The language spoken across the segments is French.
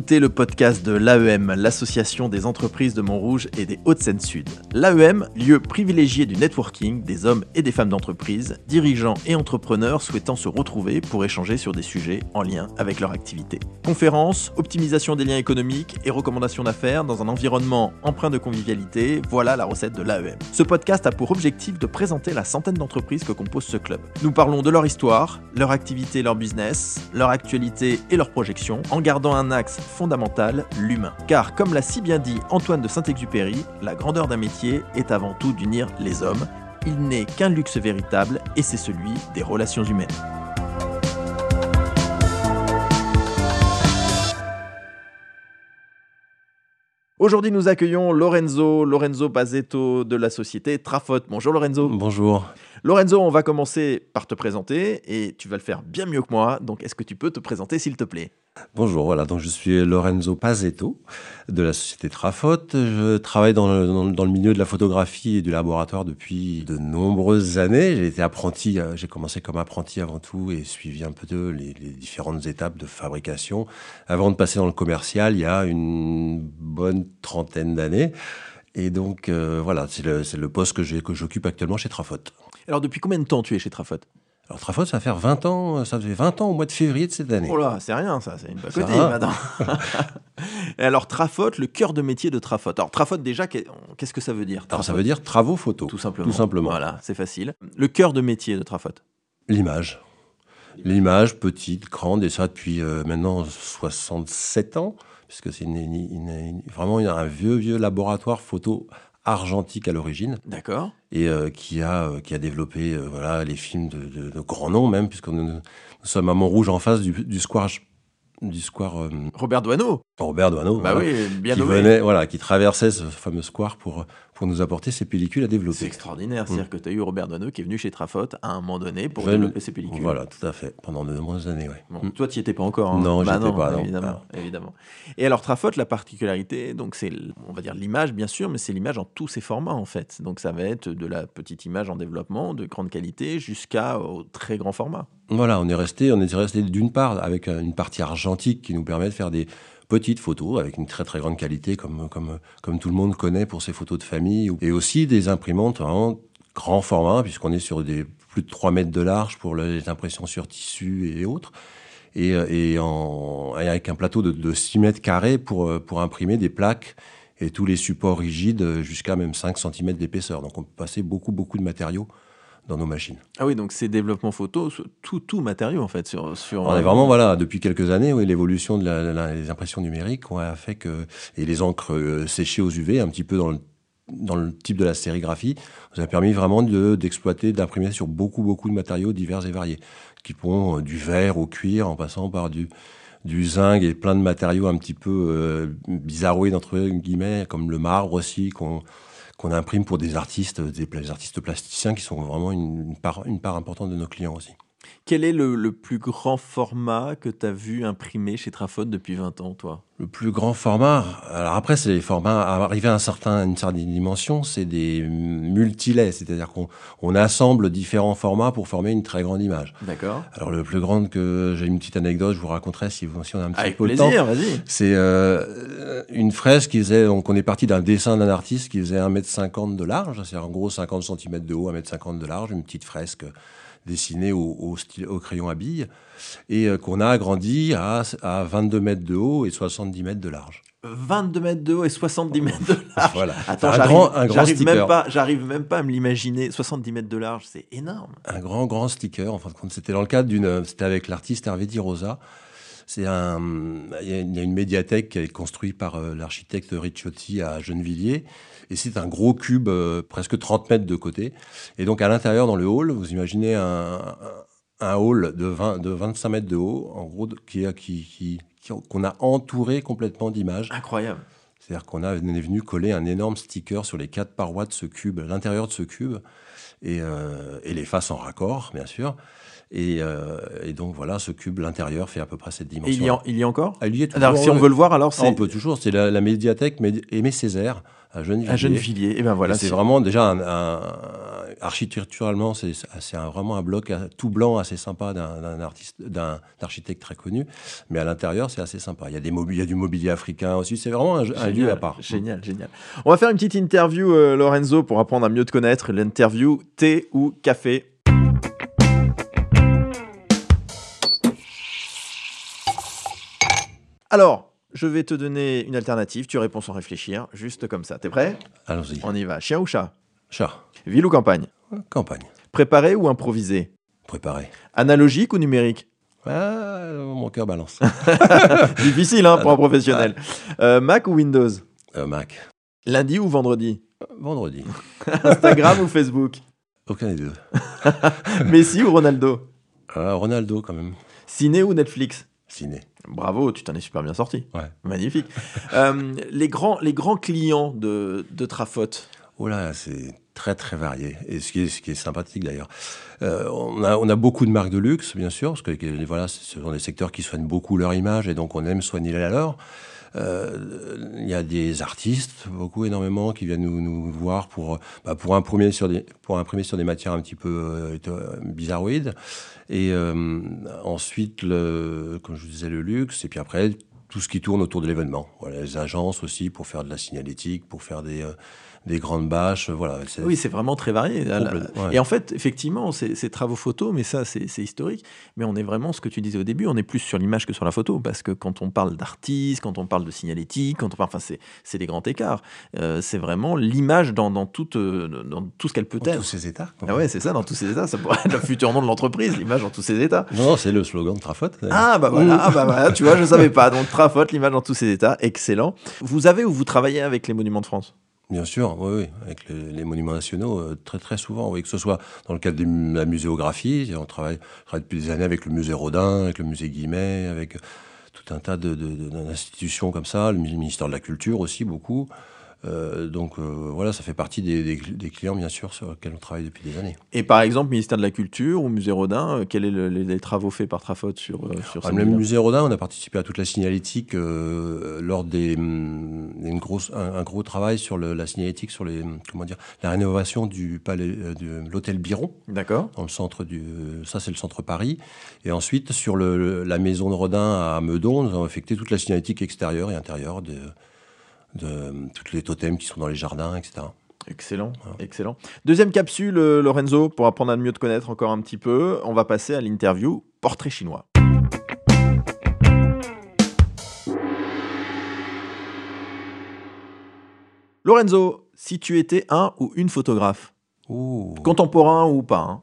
Écoutez le podcast de l'AEM, l'association des entreprises de Montrouge et des Hauts-de-Seine-Sud. L'AEM, lieu privilégié du networking des hommes et des femmes d'entreprise, dirigeants et entrepreneurs souhaitant se retrouver pour échanger sur des sujets en lien avec leur activité. Conférences, optimisation des liens économiques et recommandations d'affaires dans un environnement empreint de convivialité, voilà la recette de l'AEM. Ce podcast a pour objectif de présenter la centaine d'entreprises que compose ce club. Nous parlons de leur histoire, leur activité, leur business, leur actualité et leurs projections, en gardant un axe fondamental, l'humain. Car comme l'a si bien dit Antoine de Saint-Exupéry, la grandeur d'un métier est avant tout d'unir les hommes. Il n'est qu'un luxe véritable et c'est celui des relations humaines. Aujourd'hui, nous accueillons Lorenzo, Lorenzo Bazetto de la société Trafot. Bonjour Lorenzo. Bonjour. Lorenzo, on va commencer par te présenter et tu vas le faire bien mieux que moi. Donc, est-ce que tu peux te présenter s'il te plaît? Bonjour, voilà, donc je suis Lorenzo Pazetto de la société Trafot. Je travaille dans le, milieu de la photographie et du laboratoire depuis de nombreuses années. J'ai été apprenti, euh, j'ai commencé comme apprenti avant tout et suivi un peu les, différentes étapes de fabrication avant de passer dans le commercial il y a une bonne trentaine d'années. Et donc euh, voilà, c'est le, le, poste que j'occupe actuellement chez Trafot. Alors depuis combien de temps tu es chez Trafot alors Trafot, ça va faire 20 ans, ça fait 20 ans au mois de février de cette année. Oh là, c'est rien ça, c'est une pacotille maintenant. Et alors Trafot, le cœur de métier de Trafot. Alors Trafot déjà, qu'est-ce que ça veut dire Alors ça veut dire travaux photo. Tout simplement. Tout simplement. Voilà, c'est facile. Le cœur de métier de Trafot L'image. L'image, petite, grande, et ça depuis euh, maintenant 67 ans, puisque c'est vraiment un vieux, vieux laboratoire photo argentique à l'origine. D'accord. Et euh, qui, a, euh, qui a développé euh, voilà, les films de, de, de grand nom, même, puisque nous, nous, sommes à Montrouge en face du, du square. Du square Robert Doisneau. Robert Doisneau. Bah voilà, oui, bien qui nommé. venait, voilà, qui traversait ce fameux square pour, pour nous apporter ces pellicules à développer. C'est extraordinaire. C'est-à-dire Mm. que tu as eu Robert Doisneau qui est venu chez Trafot à un moment donné pour Je- développer ses pellicules. Voilà, tout à fait, pendant de nombreuses années. Bon, Mm. Toi, tu n'y étais pas encore. hein Non, Bah j'étais pas, non. Évidemment, évidemment. Et alors, Trafot, la particularité, donc c'est, on va dire l'image, bien sûr, mais c'est l'image en tous ses formats, en fait. Donc, ça va être de la petite image en développement, de grande qualité, jusqu'à au très grand format. Voilà, on est resté, on est resté d'une part avec euh, une partie argentique qui nous permet de faire des petites photos avec une très très grande qualité, comme, comme, comme tout le monde connaît pour ses photos de famille, et aussi des imprimantes vraiment grand format, puisqu'on est sur des plus de 3 mètres de large pour les impressions sur tissu et autres, et, euh, et, en, et avec un plateau de, de 6 mètres carrés pour, euh, pour imprimer des plaques et tous les supports rigides jusqu'à même 5 cm d'épaisseur. Donc on peut passer beaucoup beaucoup de matériaux dans nos machines. Ah oui, donc c'est développement photo, tout, tout matériau, en fait. Sur, sur, On est vraiment, voilà, depuis quelques années, oui, l'évolution de la, la- les impressions numériques a fait que, et les encres euh, séchées aux UV, un petit peu dans le, dans le type de la sérigraphie, nous a permis vraiment de- d'exploiter, d'imprimer sur beaucoup, beaucoup de matériaux divers et variés, qui vont euh, du verre au cuir, en passant par du, du zinc et plein de matériaux un petit peu euh, bizarroïdes, entre guillemets, comme le marbre aussi, qu'on qu'on imprime pour des artistes, des, artistes plasticiens qui sont vraiment une part importante de nos clients aussi. Quel est le, le plus grand format que tu as vu imprimé chez Trafot depuis 20 ans, toi? Le plus grand format, alors après, c'est les formats, arrivé à un certain, une certaine dimension, c'est des multilets, c'est-à-dire qu'on on assemble différents formats pour former une très grande image. D'accord. Alors le plus grand que j'ai une petite anecdote, je vous raconterai si, vous, si on a un petit Avec peu de temps. plaisir, vas-y. C'est euh, une fresque qui faisait, donc on est parti d'un dessin d'un artiste qui faisait 1m50 de large, c'est en gros 50 cm de haut, 1m50 de large, une petite fresque dessinée au, au, style, au crayon à billes, et euh, qu'on a agrandi à, à 22 mètres de haut et 70 mètres de large. 22 mètres de haut et 70 mètres de large. Voilà. Attends, un j'arrive, même pas, j'arrive même pas à me l'imaginer. 70 mètres de large, c'est énorme. Un grand, grand sticker. En fin de compte, c'était dans le cadre d'une, c'était avec l'artiste Hervé Di Rosa. C'est un, il y, a une, il y a une médiathèque qui est construite par euh, l'architecte Ricciotti à Gennevilliers. Et c'est un gros cube, euh, presque 30 mètres de côté. Et donc, à l'intérieur, dans le hall, vous imaginez un, un, hall de, 20, de 25 mètres de haut, en gros, qui, qui, qui, qui- qu'on a entouré complètement d'images. Incroyable. C'est-à-dire qu'on a- on est venu coller un énorme sticker sur les quatre parois de ce cube, l'intérieur de ce cube, et, euh, et les faces en raccord, bien sûr. Et, euh, et donc voilà, ce cube, l'intérieur, fait à peu près cette Et dimension. il y, il y a encore Ah, il y est Alors, toujours, si on veut le voir, alors Ah, c'est on peut toujours. C'est la, la médiathèque Médi- Aimé Césaire à Gennevilliers. à Gennevilliers. Et ben voilà. C'est vraiment déjà un, un- architecturalement, c'est vraiment un bloc tout blanc assez sympa d'un d'un artiste, d'un architecte très connu. Mais à l'intérieur, c'est assez sympa. Il y a des mobiliers, il y a du mobilier africain aussi. C'est vraiment un, un lieu à part. Génial, génial. On va faire une petite interview, euh, Lorenzo, pour apprendre à mieux te connaître. L'interview thé ou café Alors, je vais te donner une alternative. Tu réponds sans réfléchir, juste comme ça. T'es prêt? Allons-y. On y va. Chien ou chat? Chat. Ville ou campagne? Campagne. Préparé ou improvisé Préparé. Analogique ou numérique? Ah, mon cœur balance. Difficile hein, pour un professionnel. Euh, Mac ou Windows? Euh, Mac. Lundi ou vendredi? Vendredi. Instagram ou Facebook? Aucun des deux. Messi ou Ronaldo? Ah, Ronaldo, quand même. Ciné ou Netflix? Ciné. Bravo, tu t'en es super bien sorti. Ouais. Magnifique. Euh, les, grands, les grands clients de, de Trafot, Oh là, c'est très très varié. Et ce qui est, ce qui est sympathique d'ailleurs. Euh, on, a, on a beaucoup de marques de luxe, bien sûr, parce que que, voilà, ce sont des secteurs qui soignent beaucoup leur image et donc on aime soigner la leur. Euh, Il y a des artistes, beaucoup énormément, qui viennent nous, nous voir pour, bah, pour, imprimer sur des, pour imprimer sur des matières un petit peu euh, bizarroïdes. Et euh, ensuite, le, comme je vous disais, le luxe. Et puis après, tout ce qui tourne autour de l'événement. Voilà, les agences aussi pour faire de la signalétique, pour faire des, euh, des grandes bâches. Voilà, c'est- oui, c'est vraiment très varié. Ouais. Et en fait, effectivement, c'est c'est travaux photos, mais ça, c'est historique. Mais on est vraiment, ce que tu disais au début, on est plus sur l'image que sur la photo. Parce que quand on parle d'artistes, quand on parle de signalétique, quand on parle, enfin, c'est des grands écarts. Euh, c'est vraiment l'image dans, dans, toute, euh, dans tout ce qu'elle peut dans être. tous ces états. Ah ouais, c'est ça, dans tous ces états. Ça pourrait être le futur nom de l'entreprise, l'image dans tous ces états. Non, c'est le slogan de Trafot. Ah bah voilà, ah bah voilà, tu vois, je savais pas. Donc Trafot, l'image dans tous ses états, excellent. Vous avez ou vous travaillez avec les monuments de France? Bien sûr, oui, avec le- les monuments nationaux, euh, très très souvent, oui, que ce soit dans le cadre de la muséographie, on travaille, depuis des années avec le musée Rodin, avec le musée Guimet, avec tout un tas de- de- de- d'institutions comme ça, le ministère de la Culture aussi, beaucoup. Euh, donc euh, voilà, ça fait partie des, des- des clients, bien sûr, sur lesquels on travaille depuis des années. Et par exemple, ministère de la Culture ou musée Rodin, euh, quels sont les, les- les travaux faits par Trafot sur, euh, sur Ah, ces le musée Rodin, on a participé à toute la signalétique lors des une grosse un, un gros travail sur le- la signalétique sur les comment dire la rénovation du palais de l'hôtel Biron D'accord. dans le centre du ça c'est le centre Paris et ensuite sur le, la maison de Rodin à Meudon nous avons effectué toute la signalétique extérieure et intérieure de de tous les totems qui sont dans les jardins etc. Excellent, excellent. Deuxième capsule, euh, Lorenzo, pour apprendre à mieux te connaître encore un petit peu, on va passer à l'interview Portrait chinois. Lorenzo, si tu étais un ou une photographe, Ouh. contemporain ou pas,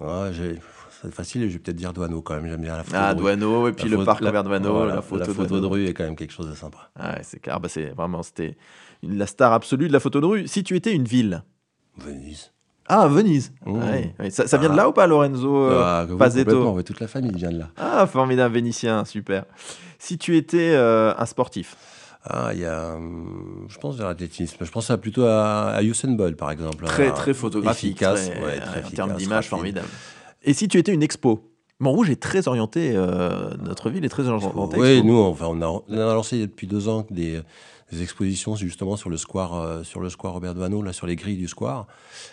hein? J'ai- c'est facile et je vais peut-être dire Douaneau quand même j'aime bien la photo ah. Douaneau, et puis La le photo- parc la- Robert Douaneau, voilà, la photo, de, rue est quand même quelque chose de sympa. Ah ouais, c'est clair, bah c'est vraiment, c'était la star absolue de la photo de rue. Si tu étais une ville, Venise. ah, Venise, Mmh. Ouais, ouais. Ça, ça vient de Ah. là ou pas, Lorenzo euh, Ah, Pazetto. ouais, toute la famille vient de là. Ah, formidable, vénitien, super. Si tu étais euh, un sportif, Ah, il y a, hum, je pense vers l'athlétisme. Je pense à plutôt à, à Usain Bolt, par exemple. très Un- très photographique, efficace, très- ouais, très en termes d'image, formidable. Et si tu étais une expo? Montrouge est très orienté, euh, notre ville est très orientée. Oui, expo. nous, enfin, on, a, on a lancé depuis deux ans des, des expositions justement sur le square, euh, sur le square Robert Doisneau, là, sur les grilles du square.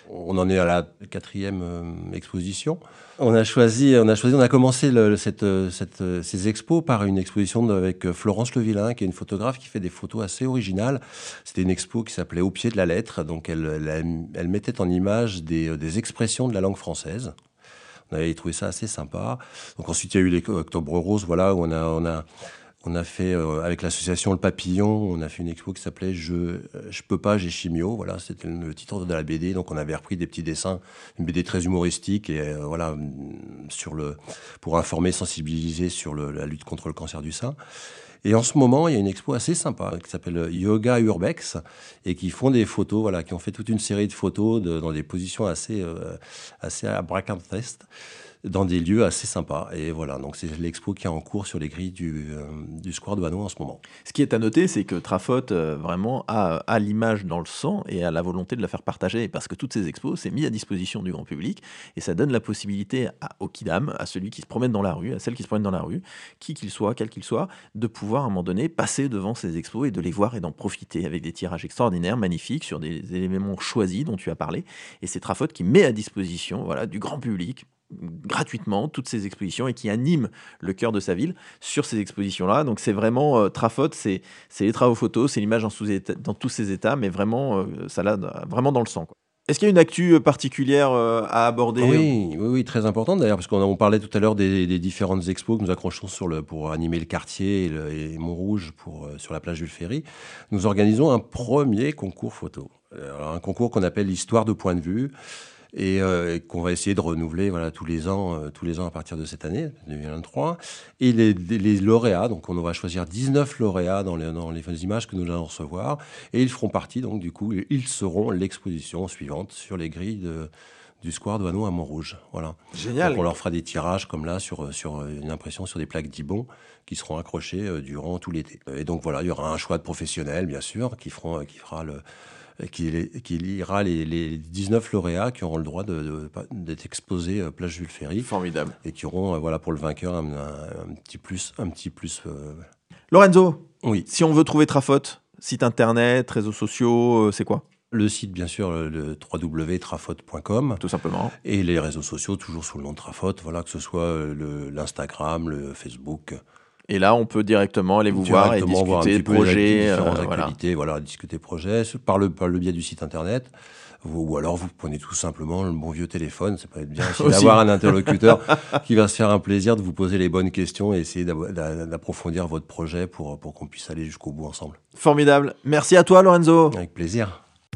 On en est à la quatrième euh, exposition. On a choisi, on a choisi, on a commencé le- cette, cette, ces expos par une exposition de- avec Florence Levillain, qui est une photographe qui fait des photos assez originales. C'était une expo qui s'appelait Au pied de la lettre. Donc, elle, elle, elle mettait en image des, des expressions de la langue française. On avait trouvé ça assez sympa. Donc ensuite, il y a eu les Octobre Rose, voilà, où on a, on a, on a fait, euh, avec l'association Le Papillon, on a fait une expo qui s'appelait Je, je peux pas, j'ai chimio. Voilà, c'était le titre de la BD. Donc on avait repris des petits dessins, une BD très humoristique, et euh, voilà, hum, sur le, pour informer, sensibiliser sur la lutte contre le cancer du sein. Et en ce moment, il y a une expo assez sympa qui s'appelle Yoga Urbex et qui font des photos, voilà, qui ont fait toute une série de photos dans des positions assez, euh, assez dans des lieux assez sympas. Et voilà, donc c'est l'expo qui est en cours sur les grilles du, euh, du Square de Banon en ce moment. Ce qui est à noter, c'est que Trafot euh, vraiment a, a l'image dans le sang et a la volonté de la faire partager, parce que toutes ces expos, c'est mis à disposition du grand public et ça donne la possibilité à, au kidam, à celui qui se promène dans la rue, à celle qui se promène dans la rue, qui qu'il soit, quel qu'il soit, de pouvoir pouvoir à un moment donné passer devant ces expos et de les voir et d'en profiter avec des tirages extraordinaires, magnifiques, sur des éléments choisis dont tu as parlé. Et c'est Trafod qui met à disposition voilà, du grand public gratuitement toutes ces expositions et qui anime le cœur de sa ville sur ces expositions-là. Donc c'est vraiment euh, c'est les travaux photos, c'est l'image dans tous ses états, mais vraiment, euh, ça l'a vraiment dans le sang. Est-ce qu'il y a une actu euh, particulière euh, à aborder oui, oui, oui, très importante d'ailleurs, parce qu'on parlait tout à l'heure des, différentes expos que nous accrochons sur le, pour animer le quartier et, Montrouge pour, euh, sur la plage Jules Ferry. Nous organisons un premier concours photo. un concours qu'on appelle l'histoire de point de vue et euh, qu'on va essayer de renouveler voilà, tous, les ans, euh, tous les ans à partir de cette année, 2023. Et les, les, lauréats, donc on va choisir 19 lauréats dans les, dans les images que nous allons recevoir, et ils feront partie, donc du coup, ils seront l'exposition suivante sur les grilles de, du Square Douaneau à Montrouge. Voilà. Génial. Donc on leur fera des tirages comme là sur, sur une impression sur des plaques d'Ibon qui seront accrochées euh, durant tout l'été. Et donc voilà, il y aura un choix de professionnels, bien sûr, qui, feront, qui fera le, qui, qui lira les, les, 19 lauréats qui auront le droit d'être exposés à Plage Jules Ferry. Formidable. Et qui auront, euh, voilà, pour le vainqueur, un, petit plus. Un petit plus euh, Lorenzo, oui. si on veut trouver Trafot, site internet, réseaux sociaux, euh, c'est quoi? Le site, bien sûr, le www.trafot.com. Tout simplement. Et les réseaux sociaux, toujours sous le nom de Trafot. Voilà, que ce soit l'Instagram, le, Facebook. Et là, on peut directement aller vous voir et discuter de projets. Euh, voilà. voilà, discuter projets par le, par le biais du site internet. Ou, alors vous prenez tout simplement le bon vieux téléphone. Ça peut être bien d'avoir un interlocuteur qui va se faire un plaisir de vous poser les bonnes questions et essayer d'approfondir votre projet pour, pour qu'on puisse aller jusqu'au bout ensemble. Formidable. Merci à toi, Lorenzo. Avec plaisir.